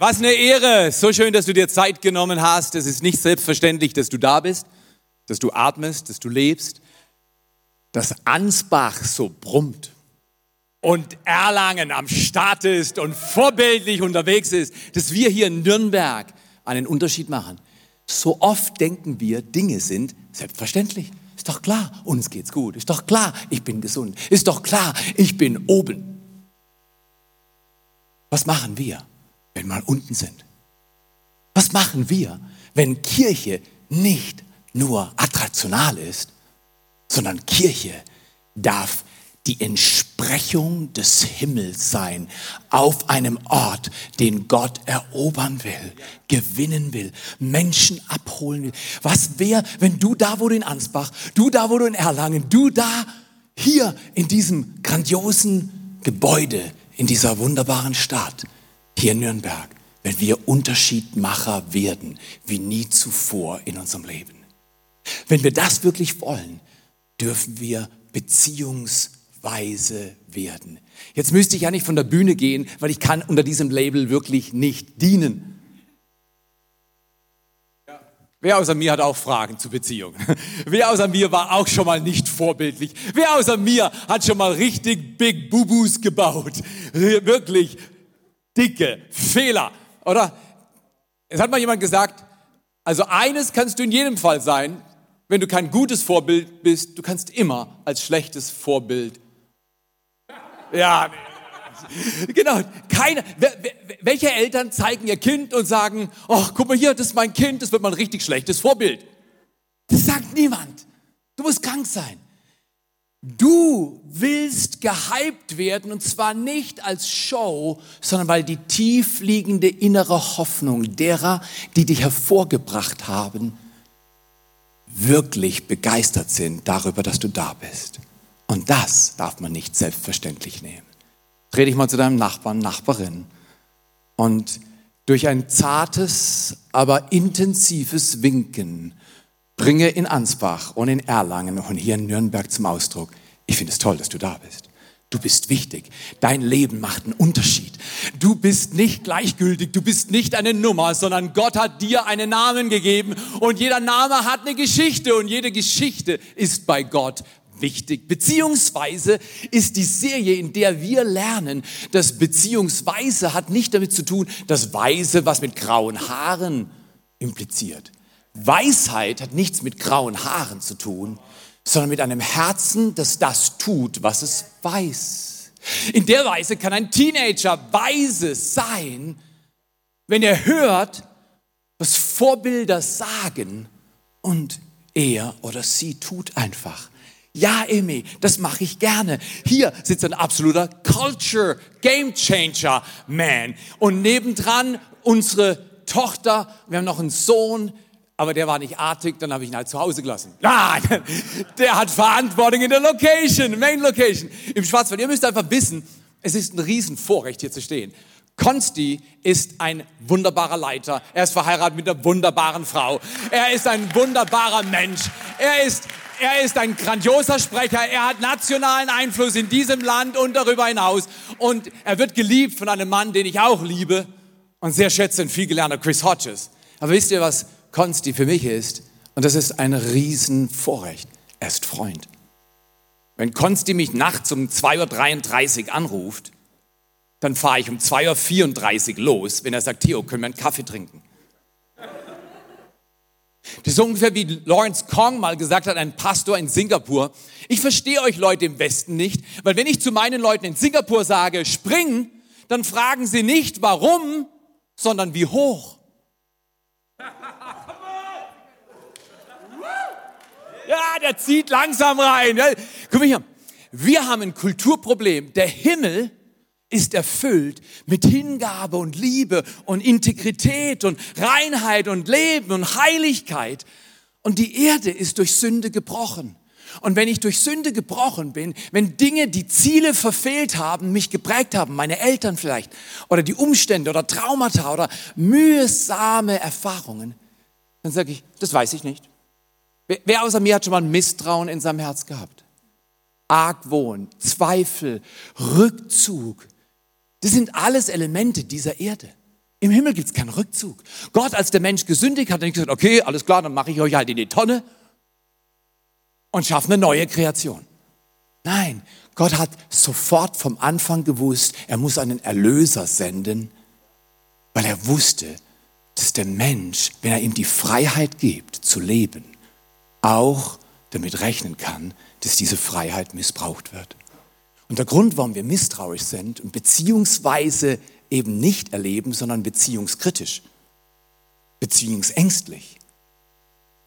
Was eine Ehre. So schön, dass du dir Zeit genommen hast. Es ist nicht selbstverständlich, dass du da bist, dass du atmest, dass du lebst, dass Ansbach so brummt und Erlangen am Start ist und vorbildlich unterwegs ist, dass wir hier in Nürnberg einen Unterschied machen. So oft denken wir, Dinge sind selbstverständlich. Ist doch klar, uns geht's gut. Ist doch klar, ich bin gesund. Ist doch klar, ich bin oben. Was machen wir? Wenn wir unten sind? Was machen wir, wenn Kirche nicht nur attraktional ist, sondern Kirche darf die Entsprechung des Himmels sein auf einem Ort, den Gott erobern will, gewinnen will, Menschen abholen will. Was wäre, wenn du da, wo du in Ansbach, du da, wo du in Erlangen, du da, hier in diesem grandiosen Gebäude, in dieser wunderbaren Stadt, hier in Nürnberg, wenn wir Unterschiedmacher werden wie nie zuvor in unserem Leben. Wenn wir das wirklich wollen, dürfen wir beziehungsweise werden. Jetzt müsste ich ja nicht von der Bühne gehen, weil ich kann unter diesem Label wirklich nicht dienen. Wer außer mir hat auch Fragen zu Beziehungen? Wer außer mir war auch schon mal nicht vorbildlich? Wer außer mir hat schon mal richtig Big Bubus gebaut? Wirklich dicke Fehler, oder? Es hat mal jemand gesagt, also eines kannst du in jedem Fall sein, wenn du kein gutes Vorbild bist, du kannst immer als schlechtes Vorbild. Ja, genau. Keine, welche Eltern zeigen ihr Kind und sagen, oh, guck mal hier, das ist mein Kind, das wird mal ein richtig schlechtes Vorbild. Das sagt niemand. Du musst krank sein. Du willst gehypt werden und zwar nicht als Show, sondern weil die tiefliegende innere Hoffnung derer, die dich hervorgebracht haben, wirklich begeistert sind darüber, dass du da bist. Und das darf man nicht selbstverständlich nehmen. Dreh dich mal zu deinem Nachbarn, Nachbarin und durch ein zartes, aber intensives Winken bringe in Ansbach und in Erlangen und hier in Nürnberg zum Ausdruck. Ich finde es toll, dass du da bist. Du bist wichtig. Dein Leben macht einen Unterschied. Du bist nicht gleichgültig. Du bist nicht eine Nummer, sondern Gott hat dir einen Namen gegeben und jeder Name hat eine Geschichte und jede Geschichte ist bei Gott wichtig. Beziehungsweise ist die Serie, in der wir lernen, dass Beziehungsweise hat nicht damit zu tun, dass Weise was mit grauen Haaren impliziert. Weisheit hat nichts mit grauen Haaren zu tun, sondern mit einem Herzen, das das tut, was es weiß. In der Weise kann ein Teenager weise sein, wenn er hört, was Vorbilder sagen und er oder sie tut einfach. Ja, Emi, das mache ich gerne. Hier sitzt ein absoluter Culture Game Changer Man und nebendran unsere Tochter, wir haben noch einen Sohn, aber der war nicht artig, dann habe ich ihn halt zu Hause gelassen. Nein, der hat Verantwortung in der Location, Main Location, im Schwarzwald. Ihr müsst einfach wissen, es ist ein Riesenvorrecht, hier zu stehen. Konsti ist ein wunderbarer Leiter. Er ist verheiratet mit einer wunderbaren Frau. Er ist ein wunderbarer Mensch. Er ist, er ist ein grandioser Sprecher. Er hat nationalen Einfluss in diesem Land und darüber hinaus. Und er wird geliebt von einem Mann, den ich auch liebe und sehr schätze, ein viel gelernter Chris Hodges. Aber wisst ihr, was Konsti für mich ist, und das ist ein Riesenvorrecht, er ist Freund. Wenn Konsti mich nachts um 2.33 Uhr anruft, dann fahre ich um 2.34 Uhr los, wenn er sagt, Theo, können wir einen Kaffee trinken? Das ist ungefähr wie Lawrence Kong mal gesagt hat, ein Pastor in Singapur. Ich verstehe euch Leute im Westen nicht, weil wenn ich zu meinen Leuten in Singapur sage, spring, dann fragen sie nicht warum, sondern wie hoch. Ja, der zieht langsam rein. Guck mal hier. Wir haben ein Kulturproblem. Der Himmel ist erfüllt mit Hingabe und Liebe und Integrität und Reinheit und Leben und Heiligkeit. Und die Erde ist durch Sünde gebrochen. Und wenn ich durch Sünde gebrochen bin, wenn Dinge, die Ziele verfehlt haben, mich geprägt haben, meine Eltern vielleicht, oder die Umstände oder Traumata oder mühsame Erfahrungen, dann sage ich, das weiß ich nicht. Wer, außer mir hat schon mal Misstrauen in seinem Herz gehabt? Argwohn, Zweifel, Rückzug. Das sind alles Elemente dieser Erde. Im Himmel gibt es keinen Rückzug. Gott, als der Mensch gesündigt hat, hat nicht gesagt, okay, alles klar, dann mache ich euch halt in die Tonne und schaffe eine neue Kreation. Nein, Gott hat sofort vom Anfang gewusst, er muss einen Erlöser senden, weil er wusste, dass der Mensch, wenn er ihm die Freiheit gibt, zu leben, auch damit rechnen kann, dass diese Freiheit missbraucht wird. Und der Grund, warum wir misstrauisch sind und beziehungsweise eben nicht erleben, sondern beziehungskritisch, beziehungsängstlich,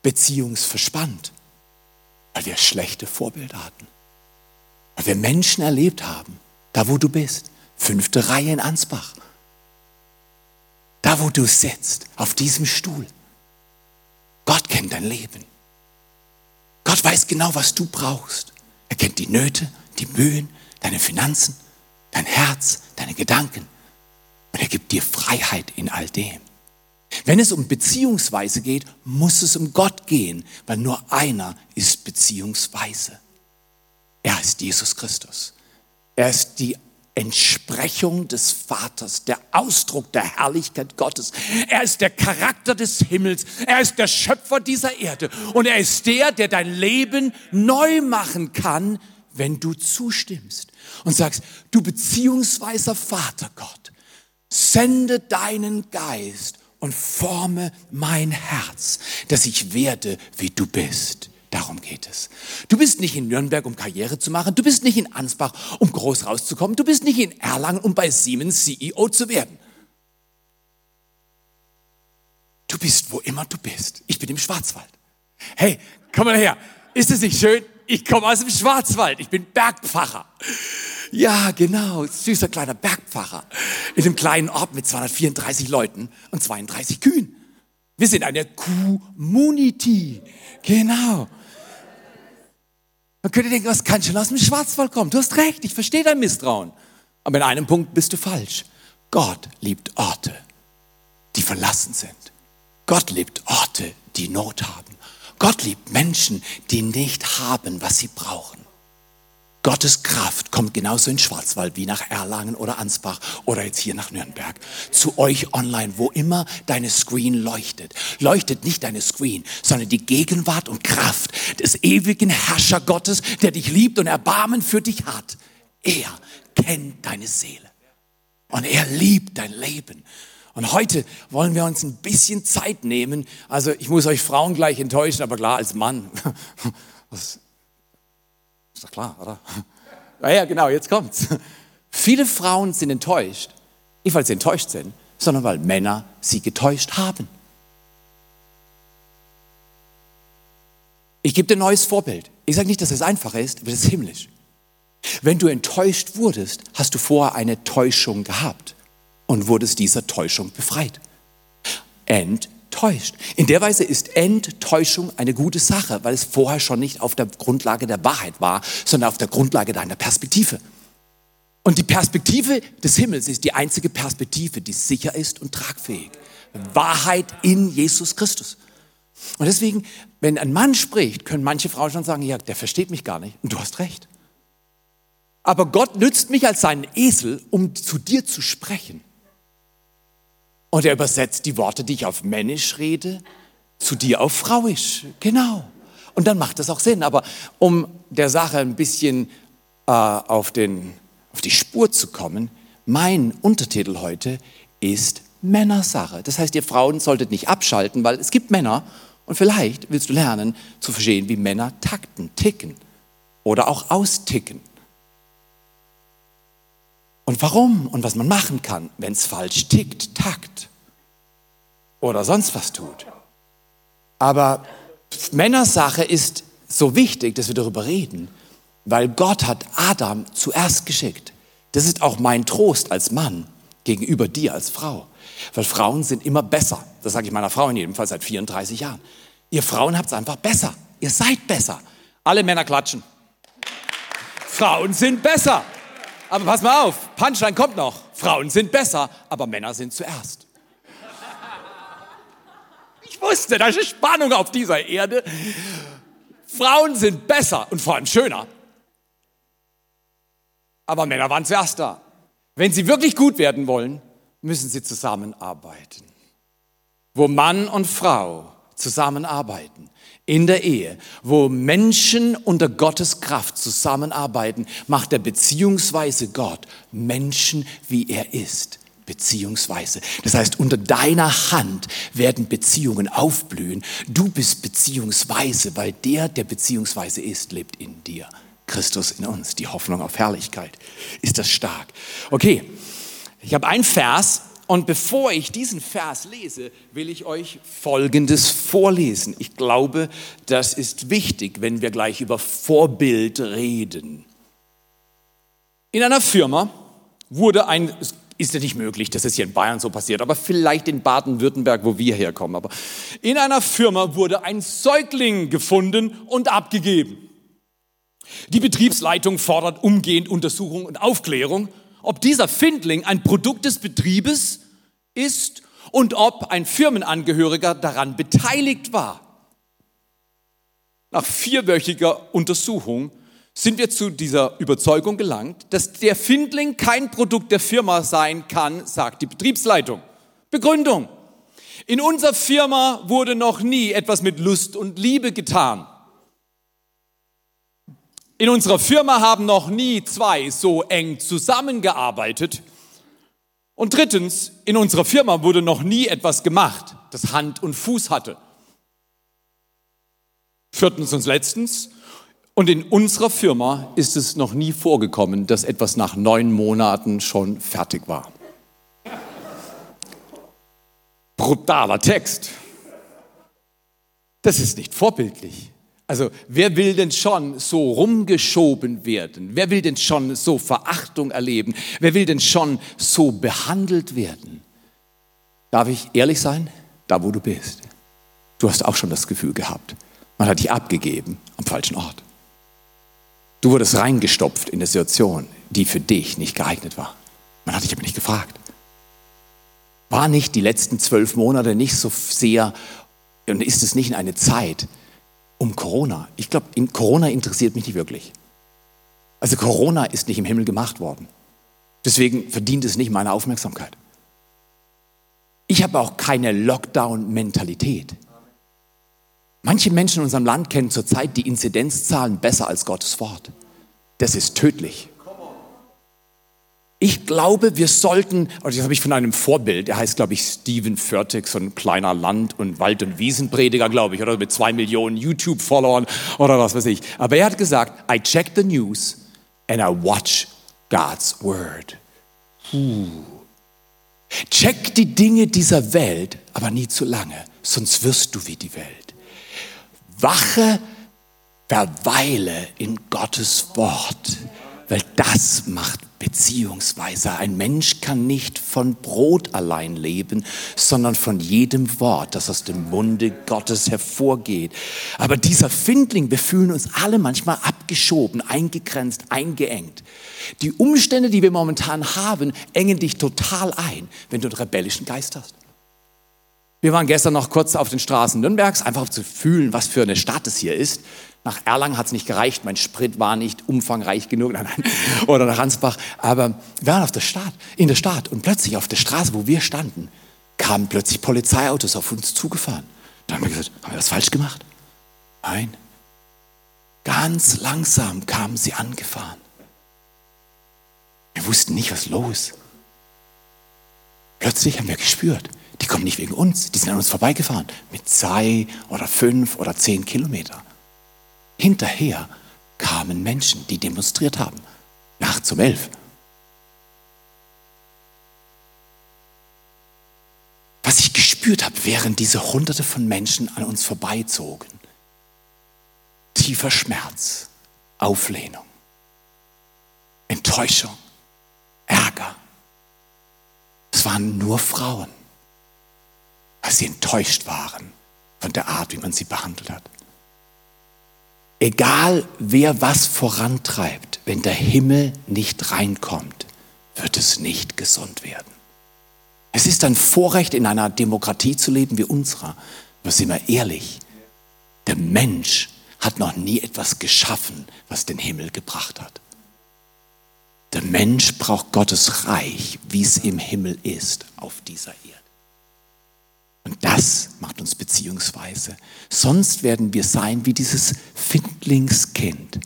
beziehungsverspannt, weil wir schlechte Vorbilder hatten. Weil wir Menschen erlebt haben, da wo du bist, fünfte Reihe in Ansbach, da wo du sitzt, auf diesem Stuhl. Gott kennt dein Leben. Gott weiß genau, was du brauchst. Er kennt die Nöte, die Mühen, deine Finanzen, dein Herz, deine Gedanken. Und er gibt dir Freiheit in all dem. Wenn es um Beziehungsweise geht, muss es um Gott gehen, weil nur einer ist Beziehungsweise. Er ist Jesus Christus. Er ist die Entsprechung des Vaters, der Ausdruck der Herrlichkeit Gottes. Er ist der Charakter des Himmels. Er ist der Schöpfer dieser Erde. Und er ist der, der dein Leben neu machen kann, wenn du zustimmst und sagst, du beziehungsweiser Vater Gott, sende deinen Geist und forme mein Herz, dass ich werde, wie du bist. Darum geht es. Du bist nicht in Nürnberg, um Karriere zu machen. Du bist nicht in Ansbach, um groß rauszukommen. Du bist nicht in Erlangen, um bei Siemens CEO zu werden. Du bist, wo immer du bist. Ich bin im Schwarzwald. Hey, komm mal her. Ist es nicht schön? Ich komme aus dem Schwarzwald. Ich bin Bergpfarrer. Ja, genau. Süßer kleiner Bergpfarrer. In einem kleinen Ort mit 234 Leuten und 32 Kühen. Wir sind eine Community. Genau. Man könnte denken, was kann schon aus dem Schwarzwald kommen? Du hast recht, ich verstehe dein Misstrauen. Aber in einem Punkt bist du falsch. Gott liebt Orte, die verlassen sind. Gott liebt Orte, die Not haben. Gott liebt Menschen, die nicht haben, was sie brauchen. Gottes Kraft kommt genauso in Schwarzwald wie nach Erlangen oder Ansbach oder jetzt hier nach Nürnberg. Zu euch online, wo immer deine Screen leuchtet. Leuchtet nicht deine Screen, sondern die Gegenwart und Kraft des ewigen Herrscher Gottes, der dich liebt und Erbarmen für dich hat. Er kennt deine Seele. Und er liebt dein Leben. Und heute wollen wir uns ein bisschen Zeit nehmen. Also ich muss euch Frauen gleich enttäuschen, aber klar, als Mann. Ist doch klar, oder? Ja, ja, genau, jetzt kommt's. Viele Frauen sind enttäuscht, nicht weil sie enttäuscht sind, sondern weil Männer sie getäuscht haben. Ich gebe dir ein neues Vorbild. Ich sage nicht, dass es einfach ist, aber es ist himmlisch. Wenn du enttäuscht wurdest, hast du vorher eine Täuschung gehabt und wurdest dieser Täuschung befreit. Enttäuscht täuscht. In der Weise ist Enttäuschung eine gute Sache, weil es vorher schon nicht auf der Grundlage der Wahrheit war, sondern auf der Grundlage deiner Perspektive. Und die Perspektive des Himmels ist die einzige Perspektive, die sicher ist und tragfähig. Wahrheit in Jesus Christus. Und deswegen, wenn ein Mann spricht, können manche Frauen schon sagen, ja, der versteht mich gar nicht. Und du hast recht. Aber Gott nützt mich als seinen Esel, um zu dir zu sprechen. Und er übersetzt die Worte, die ich auf Männisch rede, zu dir auf Frauisch. Genau. Und dann macht das auch Sinn. Aber um der Sache ein bisschen äh, auf, den, auf die Spur zu kommen, mein Untertitel heute ist Männersache. Das heißt, ihr Frauen solltet nicht abschalten, weil es gibt Männer und vielleicht willst du lernen zu verstehen, wie Männer takten, ticken oder auch austicken. Und warum und was man machen kann, wenn es falsch tickt, takt oder sonst was tut. Aber Männersache ist so wichtig, dass wir darüber reden, weil Gott hat Adam zuerst geschickt. Das ist auch mein Trost als Mann gegenüber dir als Frau. Weil Frauen sind immer besser. Das sage ich meiner Frau in jedem Fall seit 34 Jahren. Ihr Frauen habt es einfach besser. Ihr seid besser. Alle Männer klatschen. Frauen sind besser. Aber pass mal auf, Punchline kommt noch. Frauen sind besser, aber Männer sind zuerst. Ich wusste, da ist Spannung auf dieser Erde. Frauen sind besser und vor allem schöner. Aber Männer waren zuerst da. Wenn sie wirklich gut werden wollen, müssen sie zusammenarbeiten. Wo Mann und Frau zusammenarbeiten in der Ehe, wo Menschen unter Gottes Kraft zusammenarbeiten, macht er beziehungsweise Gott Menschen, wie er ist. Beziehungsweise. Das heißt, unter deiner Hand werden Beziehungen aufblühen. Du bist beziehungsweise, weil der, der beziehungsweise ist, lebt in dir. Christus in uns, die Hoffnung auf Herrlichkeit. Ist das stark? Okay, ich habe einen Vers und bevor ich diesen Vers lese, will ich euch Folgendes vorlesen. Ich glaube, das ist wichtig, wenn wir gleich über Vorbild reden. In einer Firma wurde ein, ist ja nicht möglich, dass es hier in Bayern so passiert, aber vielleicht in Baden-Württemberg, wo wir herkommen. Aber in einer Firma wurde ein Säugling gefunden und abgegeben. Die Betriebsleitung fordert umgehend Untersuchung und Aufklärung, ob dieser Findling ein Produkt des Betriebes ist und ob ein Firmenangehöriger daran beteiligt war. Nach vierwöchiger Untersuchung sind wir zu dieser Überzeugung gelangt, dass der Findling kein Produkt der Firma sein kann, sagt die Betriebsleitung. Begründung. In unserer Firma wurde noch nie etwas mit Lust und Liebe getan. In unserer Firma haben noch nie zwei so eng zusammengearbeitet. Und drittens, in unserer Firma wurde noch nie etwas gemacht, das Hand und Fuß hatte. Viertens und letztens, und in unserer Firma ist es noch nie vorgekommen, dass etwas nach neun Monaten schon fertig war. Brutaler Text. Das ist nicht vorbildlich. Also wer will denn schon so rumgeschoben werden? Wer will denn schon so Verachtung erleben? Wer will denn schon so behandelt werden? Darf ich ehrlich sein? Da, wo du bist. Du hast auch schon das Gefühl gehabt, man hat dich abgegeben am falschen Ort. Du wurdest reingestopft in eine Situation, die für dich nicht geeignet war. Man hat dich aber nicht gefragt. War nicht die letzten zwölf Monate nicht so sehr, und ist es nicht eine Zeit, um Corona. Ich glaube, Corona interessiert mich nicht wirklich. Also Corona ist nicht im Himmel gemacht worden. Deswegen verdient es nicht meine Aufmerksamkeit. Ich habe auch keine Lockdown-Mentalität. Manche Menschen in unserem Land kennen zurzeit die Inzidenzzahlen besser als Gottes Wort. Das ist tödlich. Ich glaube, wir sollten, und das habe ich von einem Vorbild, der heißt, glaube ich, Steven Furtick, so ein kleiner Land- und Wald- und Wiesenprediger, glaube ich, oder mit zwei Millionen YouTube-Followern oder was weiß ich. Aber er hat gesagt, I check the news and I watch God's word. Uh. Check die Dinge dieser Welt, aber nie zu lange, sonst wirst du wie die Welt. Wache, verweile in Gottes Wort, weil das macht Beziehungsweise ein Mensch kann nicht von Brot allein leben, sondern von jedem Wort, das aus dem Munde Gottes hervorgeht. Aber dieser Findling, wir fühlen uns alle manchmal abgeschoben, eingegrenzt, eingeengt. Die Umstände, die wir momentan haben, engen dich total ein, wenn du einen rebellischen Geist hast. Wir waren gestern noch kurz auf den Straßen Nürnbergs, einfach zu fühlen, was für eine Stadt es hier ist. Nach Erlangen hat es nicht gereicht, mein Sprit war nicht umfangreich genug, nein, nein, oder nach Hansbach. Aber wir waren auf der Stadt, in der Stadt und plötzlich auf der Straße, wo wir standen, kamen plötzlich Polizeiautos auf uns zugefahren. Dann haben wir gesagt, haben wir was falsch gemacht? Nein. Ganz langsam kamen sie angefahren. Wir wussten nicht, was los. Plötzlich haben wir gespürt, die kommen nicht wegen uns, die sind an uns vorbeigefahren mit zwei oder fünf oder zehn Kilometern. Hinterher kamen Menschen, die demonstriert haben. Nachts um elf. Was ich gespürt habe, während diese Hunderte von Menschen an uns vorbeizogen. Tiefer Schmerz, Auflehnung, Enttäuschung, Ärger. Es waren nur Frauen, weil sie enttäuscht waren von der Art, wie man sie behandelt hat. Egal wer was vorantreibt, wenn der Himmel nicht reinkommt, wird es nicht gesund werden. Es ist ein Vorrecht, in einer Demokratie zu leben wie unserer. Aber sind wir ehrlich, der Mensch hat noch nie etwas geschaffen, was den Himmel gebracht hat. Der Mensch braucht Gottes Reich, wie es im Himmel ist, auf dieser Erde. Und das macht uns beziehungsweise. Sonst werden wir sein wie dieses Findlingskind.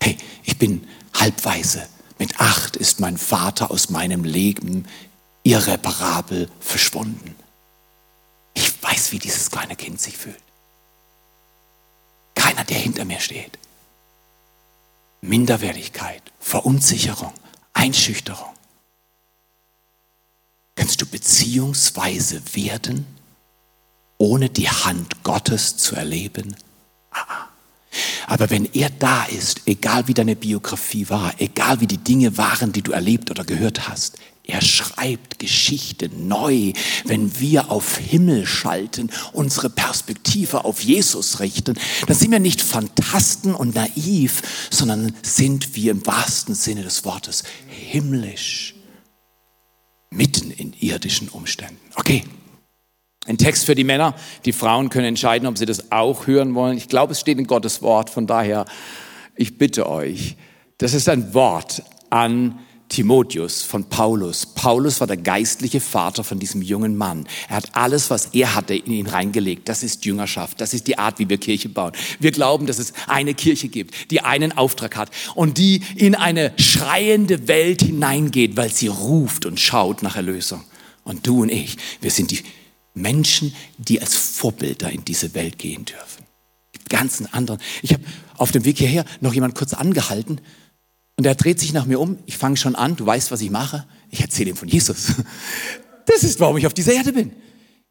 Hey, ich bin halbweise. Mit acht ist mein Vater aus meinem Leben irreparabel verschwunden. Ich weiß, wie dieses kleine Kind sich fühlt. Keiner, der hinter mir steht. Minderwertigkeit, Verunsicherung, Einschüchterung. Kannst du beziehungsweise werden, ohne die Hand Gottes zu erleben? Ah. Aber wenn er da ist, egal wie deine Biografie war, egal wie die Dinge waren, die du erlebt oder gehört hast, er schreibt Geschichte neu, wenn wir auf Himmel schalten, unsere Perspektive auf Jesus richten. Dann sind wir nicht Fantasten und naiv, sondern sind wir im wahrsten Sinne des Wortes himmlisch, mitten in irdischen Umständen. Okay. Ein Text für die Männer. Die Frauen können entscheiden, ob sie das auch hören wollen. Ich glaube, es steht in Gottes Wort. Von daher, ich bitte euch, das ist ein Wort an Timotheus von Paulus. Paulus war der geistliche Vater von diesem jungen Mann. Er hat alles, was er hatte, in ihn reingelegt. Das ist Jüngerschaft. Das ist die Art, wie wir Kirche bauen. Wir glauben, dass es eine Kirche gibt, die einen Auftrag hat und die in eine schreiende Welt hineingeht, weil sie ruft und schaut nach Erlösung. Und du und ich, wir sind die Menschen, die als Vorbilder in diese Welt gehen dürfen. Ganzen anderen. Ich habe auf dem Weg hierher noch jemand kurz angehalten und er dreht sich nach mir um. Ich fange schon an. Du weißt, was ich mache. Ich erzähle ihm von Jesus. Das ist, warum ich auf dieser Erde bin.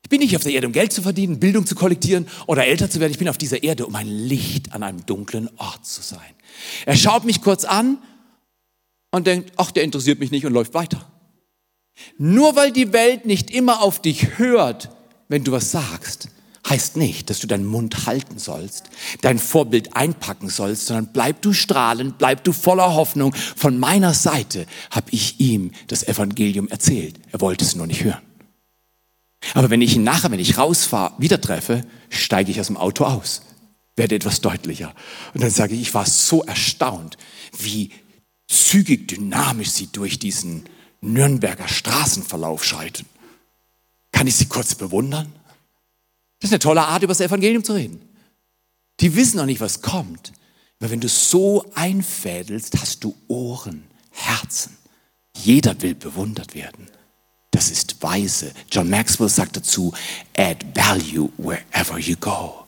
Ich bin nicht auf der Erde, um Geld zu verdienen, Bildung zu kollektieren oder älter zu werden. Ich bin auf dieser Erde, um ein Licht an einem dunklen Ort zu sein. Er schaut mich kurz an und denkt, ach, der interessiert mich nicht und läuft weiter. Nur weil die Welt nicht immer auf dich hört, wenn du was sagst, heißt nicht, dass du deinen Mund halten sollst, dein Vorbild einpacken sollst, sondern bleib du strahlend, bleib du voller Hoffnung. Von meiner Seite habe ich ihm das Evangelium erzählt. Er wollte es nur nicht hören. Aber wenn ich ihn nachher, wenn ich rausfahre, wieder treffe, steige ich aus dem Auto aus, werde etwas deutlicher. Und dann sage ich, ich war so erstaunt, wie zügig, dynamisch sie durch diesen Nürnberger Straßenverlauf schreiten. Kann ich sie kurz bewundern? Das ist eine tolle Art, über das Evangelium zu reden. Die wissen noch nicht, was kommt. Aber wenn du so einfädelst, hast du Ohren, Herzen. Jeder will bewundert werden. Das ist weise. John Maxwell sagt dazu, add value wherever you go.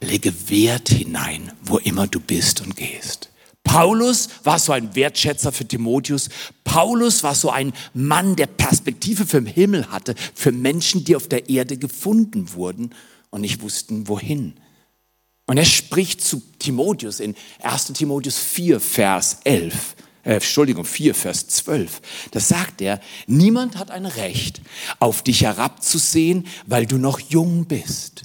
Lege Wert hinein, wo immer du bist und gehst. Paulus war so ein Wertschätzer für Timotheus. Paulus war so ein Mann, der Perspektive für den Himmel hatte, für Menschen, die auf der Erde gefunden wurden und nicht wussten, wohin. Und er spricht zu Timotheus in 1 Timotheus 4, Vers 11. Äh, Entschuldigung, 4, Vers 12. Da sagt er, niemand hat ein Recht, auf dich herabzusehen, weil du noch jung bist.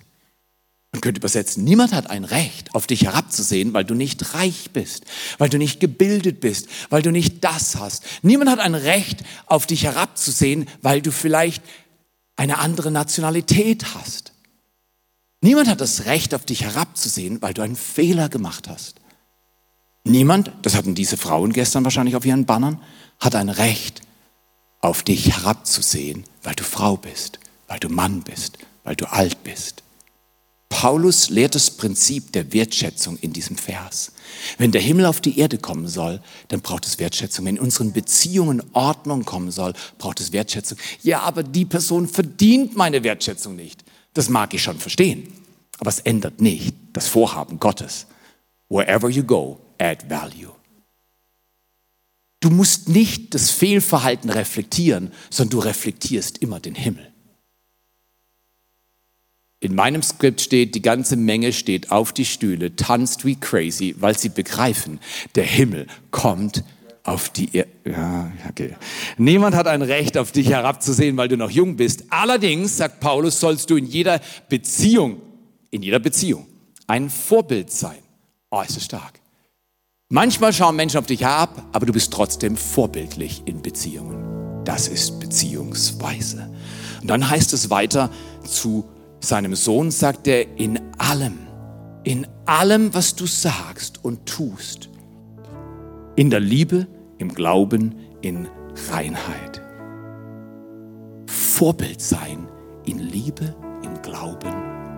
Man könnte übersetzen, niemand hat ein Recht, auf dich herabzusehen, weil du nicht reich bist, weil du nicht gebildet bist, weil du nicht das hast. Niemand hat ein Recht, auf dich herabzusehen, weil du vielleicht eine andere Nationalität hast. Niemand hat das Recht, auf dich herabzusehen, weil du einen Fehler gemacht hast. Niemand, das hatten diese Frauen gestern wahrscheinlich auf ihren Bannern, hat ein Recht, auf dich herabzusehen, weil du Frau bist, weil du Mann bist, weil du alt bist. Paulus lehrt das Prinzip der Wertschätzung in diesem Vers. Wenn der Himmel auf die Erde kommen soll, dann braucht es Wertschätzung. Wenn in unseren Beziehungen Ordnung kommen soll, braucht es Wertschätzung. Ja, aber die Person verdient meine Wertschätzung nicht. Das mag ich schon verstehen. Aber es ändert nicht das Vorhaben Gottes. Wherever you go, add value. Du musst nicht das Fehlverhalten reflektieren, sondern du reflektierst immer den Himmel. In meinem Skript steht, die ganze Menge steht auf die Stühle, tanzt wie crazy, weil sie begreifen, der Himmel kommt auf die Erde. Ja, okay. Niemand hat ein Recht, auf dich herabzusehen, weil du noch jung bist. Allerdings, sagt Paulus, sollst du in jeder Beziehung, in jeder Beziehung ein Vorbild sein. Oh, ist das stark. Manchmal schauen Menschen auf dich herab, aber du bist trotzdem vorbildlich in Beziehungen. Das ist Beziehungsweise. Und dann heißt es weiter zu seinem Sohn sagt er, in allem, in allem, was du sagst und tust, in der Liebe, im Glauben, in Reinheit. Vorbild sein in Liebe, in Glauben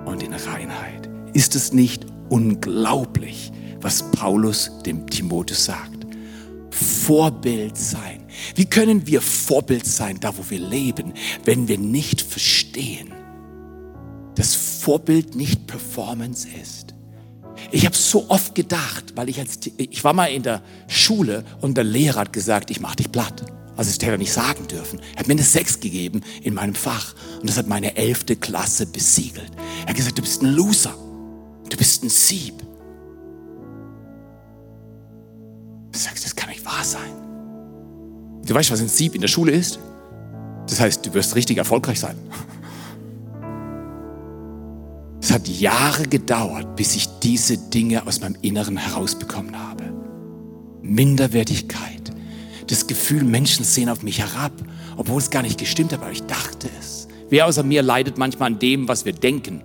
und in Reinheit. Ist es nicht unglaublich, was Paulus dem Timotheus sagt? Vorbild sein. Wie können wir Vorbild sein, da wo wir leben, wenn wir nicht verstehen, dass Vorbild nicht Performance ist? Ich habe so oft gedacht, weil ich als ich war mal in der Schule und der Lehrer hat gesagt, ich mache dich platt. Also das hätte er nicht sagen dürfen. Er hat mir eine Sechs gegeben in meinem Fach und das hat meine elfte Klasse besiegelt. Er hat gesagt, du bist ein Loser, du bist ein Sieb. Du sagst, das kann nicht wahr sein. Du weißt, was ein Sieb in der Schule ist? Das heißt, du wirst richtig erfolgreich sein. Es hat Jahre gedauert, bis ich diese Dinge aus meinem Inneren herausbekommen habe. Minderwertigkeit, das Gefühl, Menschen sehen auf mich herab, obwohl es gar nicht gestimmt hat, aber ich dachte es. Wer außer mir leidet manchmal an dem, was wir denken?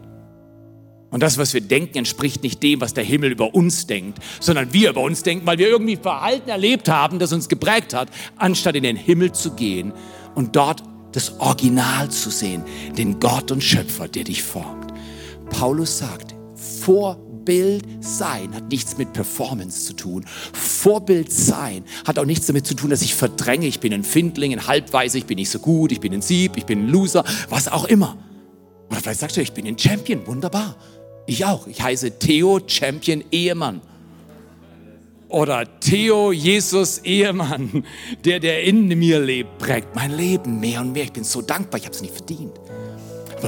Und das, was wir denken, entspricht nicht dem, was der Himmel über uns denkt, sondern wir über uns denken, weil wir irgendwie Verhalten erlebt haben, das uns geprägt hat, anstatt in den Himmel zu gehen und dort das Original zu sehen, den Gott und Schöpfer, der dich formt. Paulus sagt, Vorbild sein hat nichts mit Performance zu tun. Vorbild sein hat auch nichts damit zu tun, dass ich verdränge, ich bin ein Findling, ein Halbweise, ich bin nicht so gut, ich bin ein Sieb, ich bin ein Loser, was auch immer. Oder vielleicht sagst du, ich bin ein Champion, wunderbar. Ich auch. Ich heiße Theo Champion Ehemann. Oder Theo Jesus Ehemann, der, der in mir lebt, prägt mein Leben mehr und mehr. Ich bin so dankbar, ich habe es nicht verdient.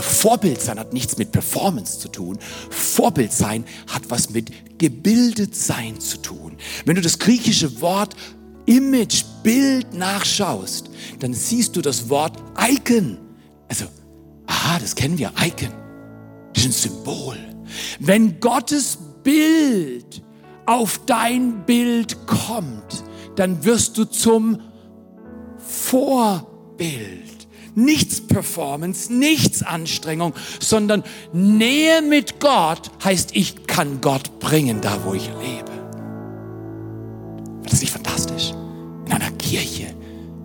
Vorbild sein hat nichts mit Performance zu tun. Vorbild sein hat was mit gebildet sein zu tun. Wenn du das griechische Wort Image, Bild nachschaust, dann siehst du das Wort Icon. Also, aha, das kennen wir, Icon. Das ist ein Symbol. Wenn Gottes Bild auf dein Bild kommt, dann wirst du zum Vorbild nichts Performance, nichts Anstrengung, sondern Nähe mit Gott heißt, ich kann Gott bringen, da wo ich lebe. Das ist nicht fantastisch? In einer Kirche,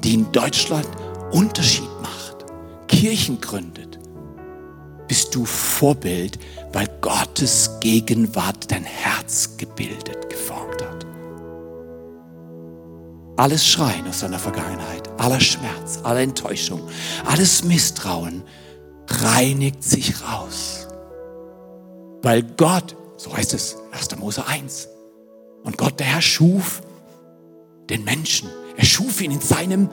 die in Deutschland Unterschied macht, Kirchen gründet, bist du Vorbild, weil Gottes Gegenwart dein Herz gebildet, geformt. Alles Schreien aus seiner Vergangenheit, aller Schmerz, aller Enttäuschung, alles Misstrauen reinigt sich raus. Weil Gott, so heißt es 1. Mose 1, und Gott, der Herr, schuf den Menschen. Er schuf ihn in seinem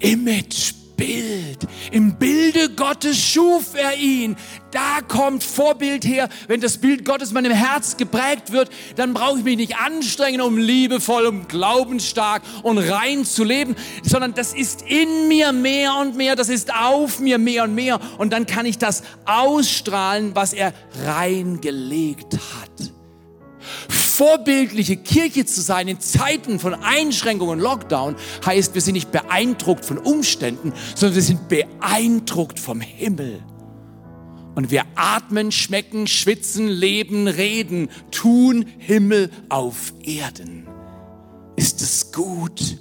Image Bild. Im Bilde Gottes schuf er ihn. Da kommt Vorbild her. Wenn das Bild Gottes meinem Herz geprägt wird, dann brauche ich mich nicht anstrengen, um liebevoll, um glaubensstark und rein zu leben, sondern das ist in mir mehr und mehr, das ist auf mir mehr und mehr. Und dann kann ich das ausstrahlen, was er reingelegt hat vorbildliche Kirche zu sein in Zeiten von Einschränkungen und Lockdown heißt, wir sind nicht beeindruckt von Umständen, sondern wir sind beeindruckt vom Himmel. Und wir atmen, schmecken, schwitzen, leben, reden, tun Himmel auf Erden. Ist es gut?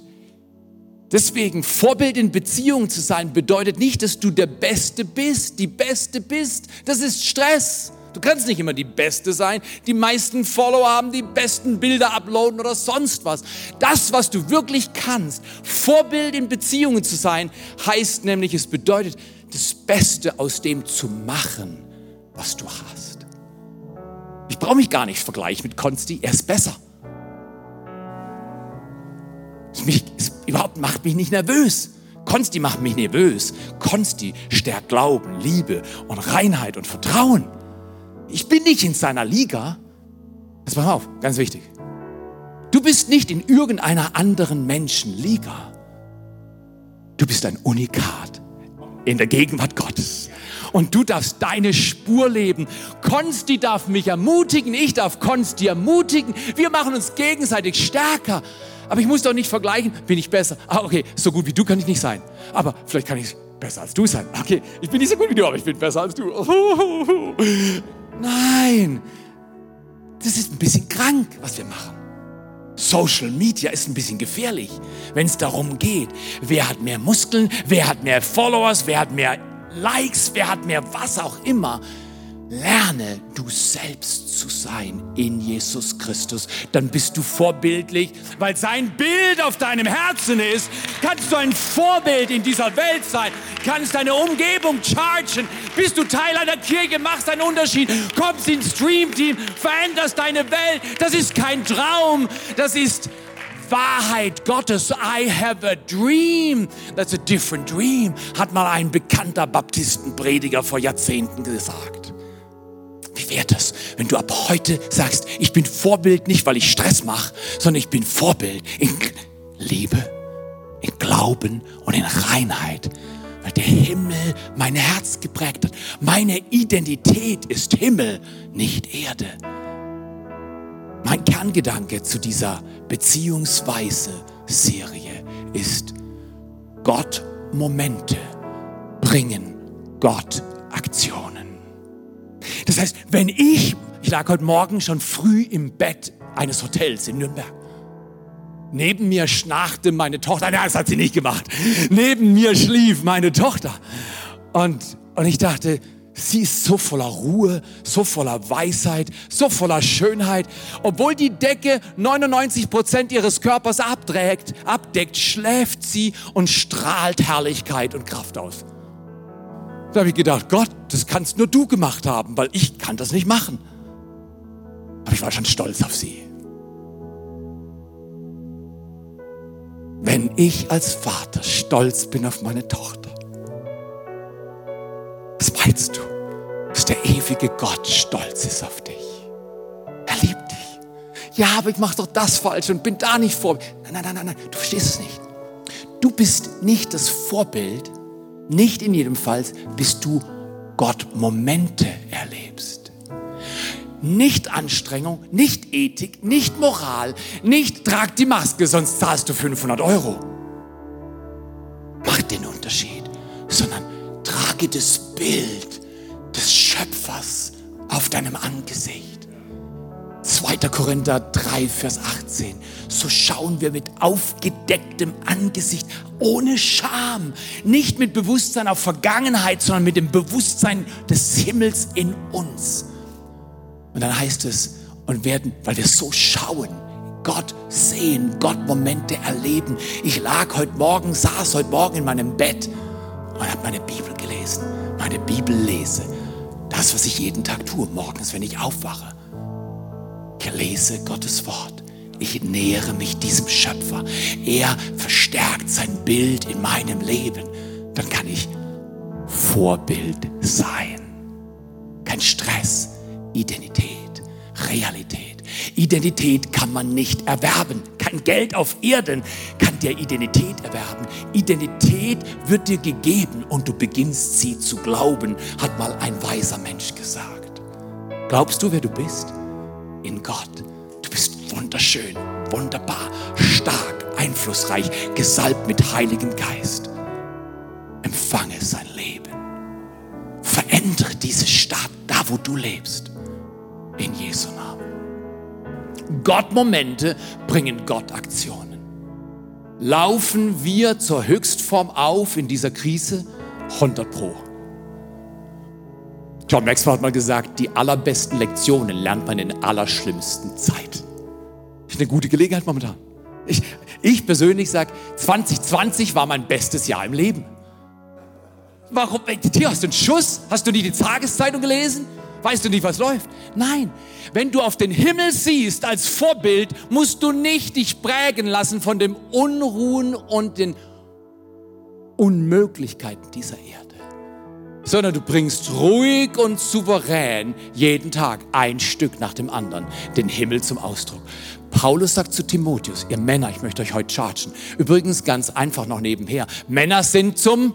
Deswegen Vorbild in Beziehungen zu sein bedeutet nicht, dass du der Beste bist, die Beste bist. Das ist Stress. Du kannst nicht immer die Beste sein, die meisten Follower haben, die besten Bilder uploaden oder sonst was. Das, was du wirklich kannst, Vorbild in Beziehungen zu sein, heißt nämlich, es bedeutet, das Beste aus dem zu machen, was du hast. Ich brauche mich gar nicht vergleichen mit Konsti, er ist besser. Es, mich, es überhaupt macht mich nicht nervös. Konsti macht mich nervös. Konsti stärkt Glauben, Liebe und Reinheit und Vertrauen. Ich bin nicht in seiner Liga. Jetzt pass mal auf, ganz wichtig. Du bist nicht in irgendeiner anderen Menschenliga. Du bist ein Unikat in der Gegenwart Gottes. Und du darfst deine Spur leben. Konsti darf mich ermutigen, ich darf Konsti ermutigen. Wir machen uns gegenseitig stärker. Aber ich muss doch nicht vergleichen, bin ich besser. Ah, okay, so gut wie du kann ich nicht sein. Aber vielleicht kann ich besser als du sein. Okay, ich bin nicht so gut wie du, aber ich bin besser als du. Nein, das ist ein bisschen krank, was wir machen. Social Media ist ein bisschen gefährlich, wenn es darum geht, wer hat mehr Muskeln, wer hat mehr Followers, wer hat mehr Likes, wer hat mehr was auch immer. Lerne du selbst zu sein in Jesus Christus. Dann bist du vorbildlich, weil sein Bild auf deinem Herzen ist. Kannst du ein Vorbild in dieser Welt sein. Kannst deine Umgebung chargen. Bist du Teil einer Kirche, machst einen Unterschied. Kommst ins Streamteam, veränderst deine Welt. Das ist kein Traum. Das ist Wahrheit Gottes. I have a dream. That's a different dream, hat mal ein bekannter Baptistenprediger vor Jahrzehnten gesagt. Wäre das, wenn du ab heute sagst, ich bin Vorbild nicht, weil ich Stress mache, sondern ich bin Vorbild in Liebe, in Glauben und in Reinheit, weil der Himmel mein Herz geprägt hat. Meine Identität ist Himmel, nicht Erde. Mein Kerngedanke zu dieser beziehungsweise Serie ist, Gott Momente bringen Gott Aktionen. Das heißt, wenn ich, ich lag heute Morgen schon früh im Bett eines Hotels in Nürnberg. Neben mir schnarchte meine Tochter. Nein, das hat sie nicht gemacht. Neben mir schlief meine Tochter. Und, und ich dachte, sie ist so voller Ruhe, so voller Weisheit, so voller Schönheit. Obwohl die Decke 99 Prozent ihres Körpers abträgt, abdeckt, schläft sie und strahlt Herrlichkeit und Kraft aus. Da habe ich gedacht, Gott, das kannst nur du gemacht haben, weil ich kann das nicht machen. Aber ich war schon stolz auf sie. Wenn ich als Vater stolz bin auf meine Tochter, was meinst du, dass der ewige Gott stolz ist auf dich? Er liebt dich. Ja, aber ich mache doch das falsch und bin da nicht vor. Nein, nein, nein, nein, du verstehst es nicht. Du bist nicht das Vorbild, nicht in jedem Fall, bis du Gott Momente erlebst. Nicht Anstrengung, nicht Ethik, nicht Moral, nicht trag die Maske, sonst zahlst du 500 Euro. Macht den Unterschied, sondern trage das Bild des Schöpfers auf deinem Angesicht. 2. Korinther 3, Vers 18. So schauen wir mit aufgedecktem Angesicht, ohne Scham, nicht mit Bewusstsein auf Vergangenheit, sondern mit dem Bewusstsein des Himmels in uns. Und dann heißt es, und werden, weil wir so schauen, Gott sehen, Gott Momente erleben. Ich lag heute Morgen, saß heute Morgen in meinem Bett und habe meine Bibel gelesen, meine Bibel lese. Das, was ich jeden Tag tue, morgens, wenn ich aufwache. Ich lese Gottes Wort. Ich nähere mich diesem Schöpfer. Er verstärkt sein Bild in meinem Leben. Dann kann ich Vorbild sein. Kein Stress, Identität, Realität. Identität kann man nicht erwerben. Kein Geld auf Erden kann dir Identität erwerben. Identität wird dir gegeben und du beginnst sie zu glauben, hat mal ein weiser Mensch gesagt. Glaubst du, wer du bist? in Gott. Wunderschön, wunderbar, stark, einflussreich, gesalbt mit Heiligem Geist. Empfange sein Leben. Verändere diese Stadt, da wo du lebst. In Jesu Namen. Gott-Momente bringen Gott-Aktionen. Laufen wir zur Höchstform auf in dieser Krise? 100 Pro. John Maxwell hat mal gesagt, die allerbesten Lektionen lernt man in allerschlimmsten Zeit. Ist eine gute Gelegenheit momentan. Ich, ich persönlich sage, 2020 war mein bestes Jahr im Leben. Warum? Hier hast du einen Schuss? Hast du nie die Tageszeitung gelesen? Weißt du nicht, was läuft? Nein. Wenn du auf den Himmel siehst als Vorbild, musst du nicht dich prägen lassen von dem Unruhen und den Unmöglichkeiten dieser Erde sondern du bringst ruhig und souverän jeden Tag ein Stück nach dem anderen den Himmel zum Ausdruck. Paulus sagt zu Timotheus, ihr Männer, ich möchte euch heute chargen. Übrigens ganz einfach noch nebenher. Männer sind zum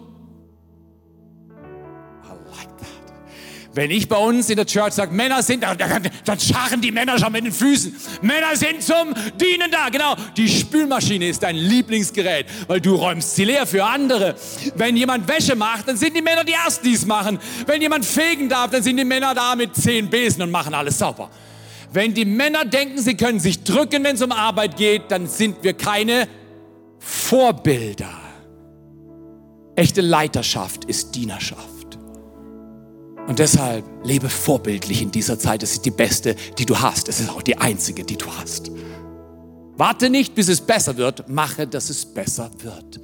Wenn ich bei uns in der Church sage, Männer sind, da, dann scharren die Männer schon mit den Füßen. Männer sind zum Dienen da. Genau, die Spülmaschine ist dein Lieblingsgerät, weil du räumst sie leer für andere. Wenn jemand Wäsche macht, dann sind die Männer die Ersten, die es machen. Wenn jemand fegen darf, dann sind die Männer da mit zehn Besen und machen alles sauber. Wenn die Männer denken, sie können sich drücken, wenn es um Arbeit geht, dann sind wir keine Vorbilder. Echte Leiterschaft ist Dienerschaft. Und deshalb lebe vorbildlich in dieser Zeit. Es ist die beste, die du hast. Es ist auch die einzige, die du hast. Warte nicht, bis es besser wird. Mache, dass es besser wird.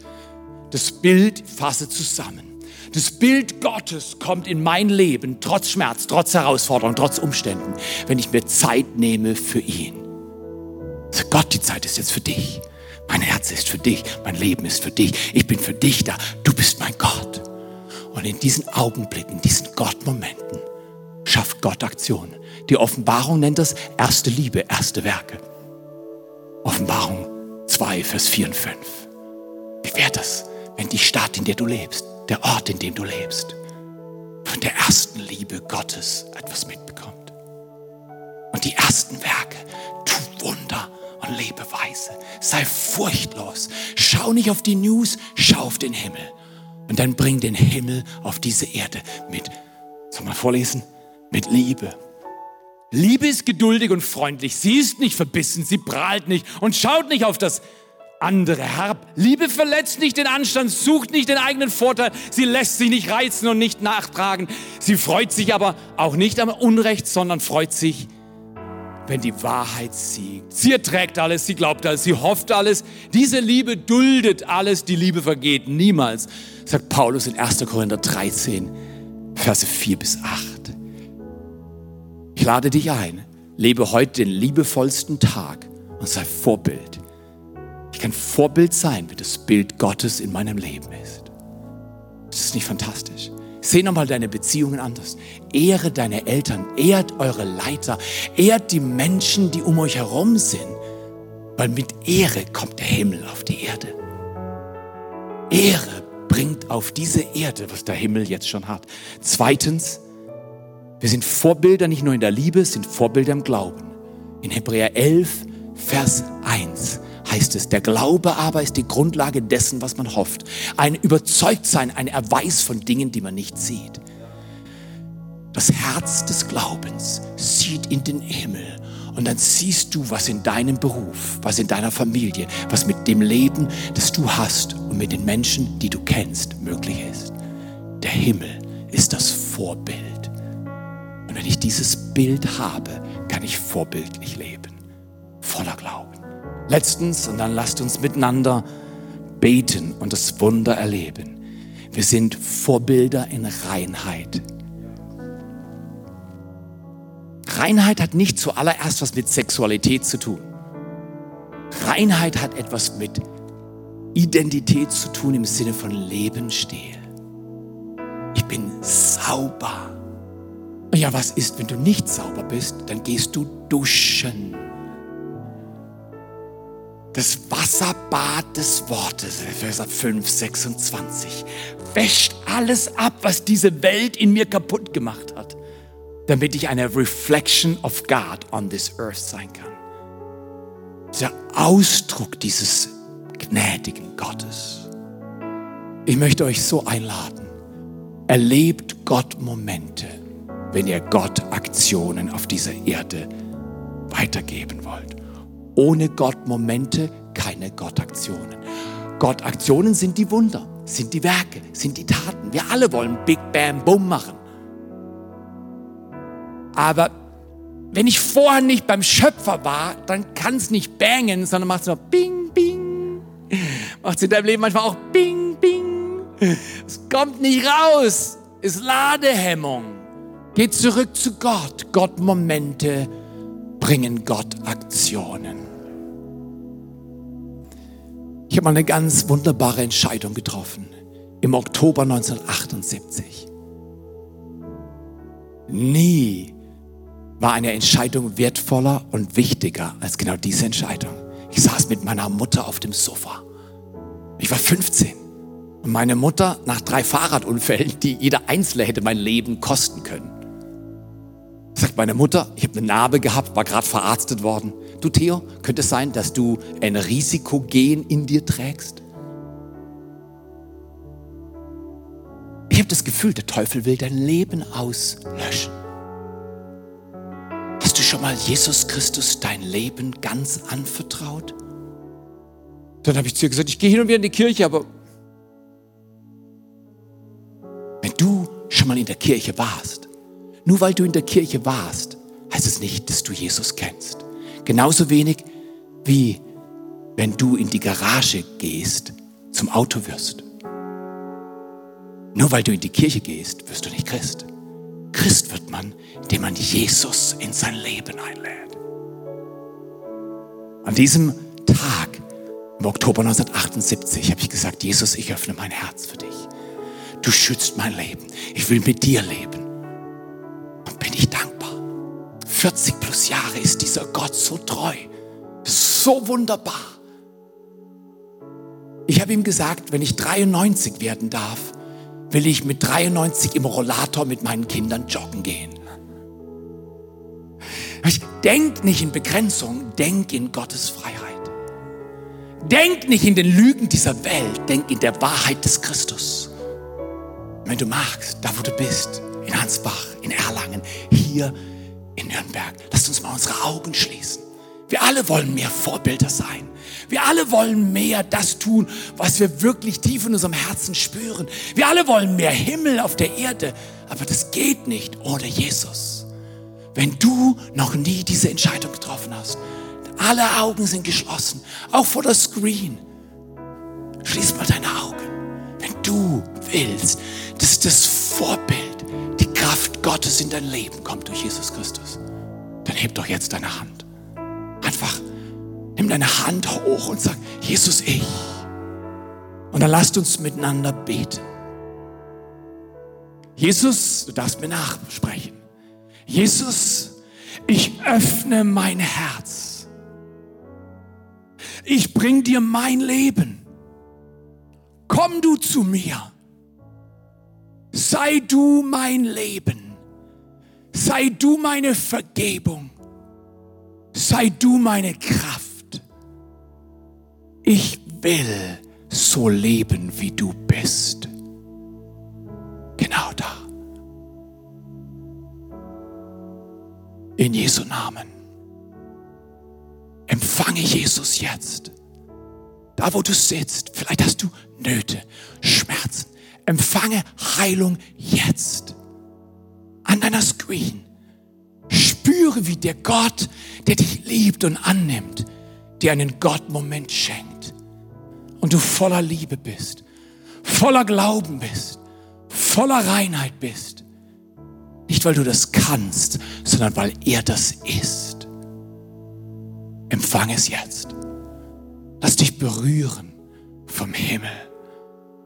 Das Bild fasse zusammen. Das Bild Gottes kommt in mein Leben trotz Schmerz, trotz Herausforderung, trotz Umständen, wenn ich mir Zeit nehme für ihn. Sag Gott, die Zeit ist jetzt für dich. Mein Herz ist für dich. Mein Leben ist für dich. Ich bin für dich da. Du bist mein Gott. Und in diesen Augenblicken, diesen Gottmomenten, schafft Gott Aktionen. Die Offenbarung nennt das erste Liebe, erste Werke. Offenbarung 2, Vers 4 und 5. Wie wäre das, wenn die Stadt, in der du lebst, der Ort, in dem du lebst, von der ersten Liebe Gottes etwas mitbekommt? Und die ersten Werke, tu Wunder und lebe weise. Sei furchtlos. Schau nicht auf die News, schau auf den Himmel. Und dann bring den Himmel auf diese Erde mit, soll man vorlesen? Mit Liebe. Liebe ist geduldig und freundlich. Sie ist nicht verbissen, sie prahlt nicht und schaut nicht auf das andere herab. Liebe verletzt nicht den Anstand, sucht nicht den eigenen Vorteil. Sie lässt sich nicht reizen und nicht nachtragen. Sie freut sich aber auch nicht am Unrecht, sondern freut sich wenn die Wahrheit siegt. Sie erträgt alles, sie glaubt alles, sie hofft alles. Diese Liebe duldet alles, die Liebe vergeht niemals, sagt Paulus in 1. Korinther 13, Verse 4 bis 8. Ich lade dich ein, lebe heute den liebevollsten Tag und sei Vorbild. Ich kann Vorbild sein, wie das Bild Gottes in meinem Leben ist. Das ist nicht fantastisch. Seh nochmal deine Beziehungen anders. Ehre deine Eltern, ehrt eure Leiter, ehrt die Menschen, die um euch herum sind. Weil mit Ehre kommt der Himmel auf die Erde. Ehre bringt auf diese Erde, was der Himmel jetzt schon hat. Zweitens, wir sind Vorbilder nicht nur in der Liebe, sind Vorbilder im Glauben. In Hebräer 11, Vers 1 heißt es, der Glaube aber ist die Grundlage dessen, was man hofft. Ein Überzeugtsein, ein Erweis von Dingen, die man nicht sieht. Das Herz des Glaubens sieht in den Himmel und dann siehst du, was in deinem Beruf, was in deiner Familie, was mit dem Leben, das du hast und mit den Menschen, die du kennst, möglich ist. Der Himmel ist das Vorbild. Und wenn ich dieses Bild habe, kann ich vorbildlich leben, voller Glauben. Letztens, und dann lasst uns miteinander beten und das Wunder erleben. Wir sind Vorbilder in Reinheit. Reinheit hat nicht zuallererst was mit Sexualität zu tun. Reinheit hat etwas mit Identität zu tun im Sinne von Lebensstil. Ich bin sauber. Ja, was ist, wenn du nicht sauber bist? Dann gehst du duschen das Wasserbad des Wortes, Vers 5, 26, wäscht alles ab, was diese Welt in mir kaputt gemacht hat, damit ich eine Reflection of God on this earth sein kann. Der Ausdruck dieses gnädigen Gottes. Ich möchte euch so einladen. Erlebt Gott Momente, wenn ihr Gott Aktionen auf dieser Erde weitergeben wollt. Ohne Gott Momente, keine Gottaktionen. Gottaktionen sind die Wunder, sind die Werke, sind die Taten. Wir alle wollen Big Bam Boom machen. Aber wenn ich vorher nicht beim Schöpfer war, dann kann es nicht bangen, sondern macht es nur Bing, Bing. Macht es in deinem Leben manchmal auch Bing, Bing. Es kommt nicht raus. Ist Ladehemmung. Geht zurück zu Gott. Gott Momente bringen Gott Aktionen. Ich habe mal eine ganz wunderbare Entscheidung getroffen im Oktober 1978. Nie war eine Entscheidung wertvoller und wichtiger als genau diese Entscheidung. Ich saß mit meiner Mutter auf dem Sofa. Ich war 15 und meine Mutter nach drei Fahrradunfällen, die jeder einzelne hätte mein Leben kosten können, sagt meine Mutter, ich habe eine Narbe gehabt, war gerade verarztet worden. Du Theo, könnte es sein, dass du ein Risikogen in dir trägst? Ich habe das Gefühl, der Teufel will dein Leben auslöschen. Hast du schon mal Jesus Christus dein Leben ganz anvertraut? Dann habe ich zu ihr gesagt, ich gehe hin und wieder in die Kirche, aber Wenn du schon mal in der Kirche warst, nur weil du in der Kirche warst, heißt es nicht, dass du Jesus kennst. Genauso wenig wie wenn du in die Garage gehst, zum Auto wirst. Nur weil du in die Kirche gehst, wirst du nicht Christ. Christ wird man, indem man Jesus in sein Leben einlädt. An diesem Tag, im Oktober 1978, habe ich gesagt, Jesus, ich öffne mein Herz für dich. Du schützt mein Leben. Ich will mit dir leben. Und bin ich dankbar. 40 plus Jahre ist dieser Gott so treu. So wunderbar. Ich habe ihm gesagt, wenn ich 93 werden darf, will ich mit 93 im Rollator mit meinen Kindern joggen gehen. Ich denk nicht in Begrenzung, denk in Gottes Freiheit. Denk nicht in den Lügen dieser Welt, denk in der Wahrheit des Christus. Wenn du magst, da wo du bist, in Ansbach, in Erlangen, hier in Nürnberg, lasst uns mal unsere Augen schließen. Wir alle wollen mehr Vorbilder sein. Wir alle wollen mehr das tun, was wir wirklich tief in unserem Herzen spüren. Wir alle wollen mehr Himmel auf der Erde. Aber das geht nicht ohne Jesus. Wenn du noch nie diese Entscheidung getroffen hast, alle Augen sind geschlossen, auch vor der Screen. Schließ mal deine Augen. Wenn du willst, dass das Vorbild, Kraft Gottes in dein Leben kommt durch Jesus Christus, dann heb doch jetzt deine Hand. Einfach nimm deine Hand hoch und sag, Jesus, ich. Und dann lasst uns miteinander beten. Jesus, du darfst mir nachsprechen. Jesus, ich öffne mein Herz. Ich bring dir mein Leben. Komm du zu mir. Sei du mein Leben. Sei du meine Vergebung. Sei du meine Kraft. Ich will so leben, wie du bist. Genau da. In Jesu Namen. Empfange Jesus jetzt. Da, wo du sitzt, vielleicht hast du Nöte, Schmerzen. Empfange Heilung jetzt. An deiner Screen. Spüre, wie der Gott, der dich liebt und annimmt, dir einen Gott-Moment schenkt. Und du voller Liebe bist, voller Glauben bist, voller Reinheit bist. Nicht, weil du das kannst, sondern weil er das ist. Empfang es jetzt. Lass dich berühren vom Himmel.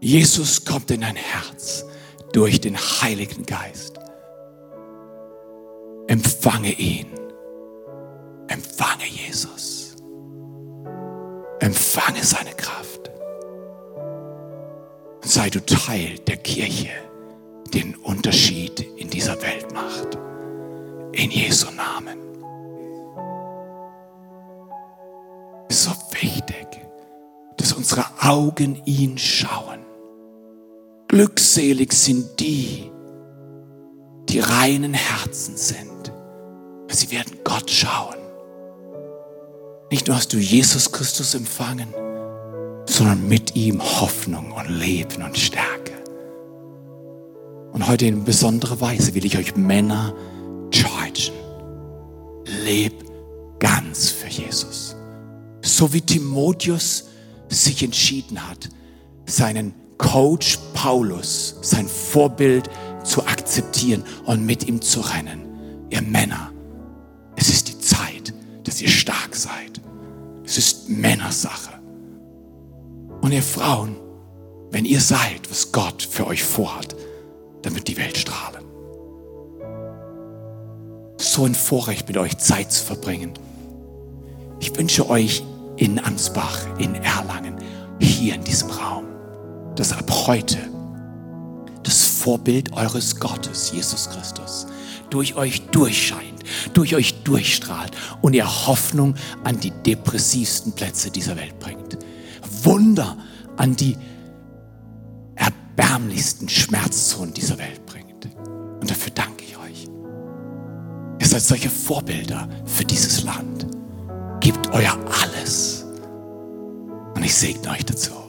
Jesus kommt in dein Herz durch den Heiligen Geist. Empfange ihn. Empfange Jesus. Empfange seine Kraft. Und sei du Teil der Kirche, die den Unterschied in dieser Welt macht. In Jesu Namen. Es ist so wichtig, dass unsere Augen ihn schauen. Glückselig sind die, die reinen Herzen sind. Sie werden Gott schauen. Nicht nur hast du Jesus Christus empfangen, sondern mit ihm Hoffnung und Leben und Stärke. Und heute in besonderer Weise will ich euch Männer chargen. Leb ganz für Jesus. So wie Timotheus sich entschieden hat, seinen Coach Paulus, sein Vorbild zu akzeptieren und mit ihm zu rennen. Ihr Männer, es ist die Zeit, dass ihr stark seid. Es ist Männersache. Und ihr Frauen, wenn ihr seid, was Gott für euch vorhat, dann wird die Welt strahlen. So ein Vorrecht, mit euch Zeit zu verbringen. Ich wünsche euch in Ansbach, in Erlangen, hier in diesem Raum, dass ab heute das Vorbild eures Gottes, Jesus Christus, durch euch durchscheint, durch euch durchstrahlt und ihr Hoffnung an die depressivsten Plätze dieser Welt bringt. Wunder an die erbärmlichsten Schmerzzonen dieser Welt bringt. Und dafür danke ich euch. Ihr seid solche Vorbilder für dieses Land. Gebt euer alles. Und ich segne euch dazu.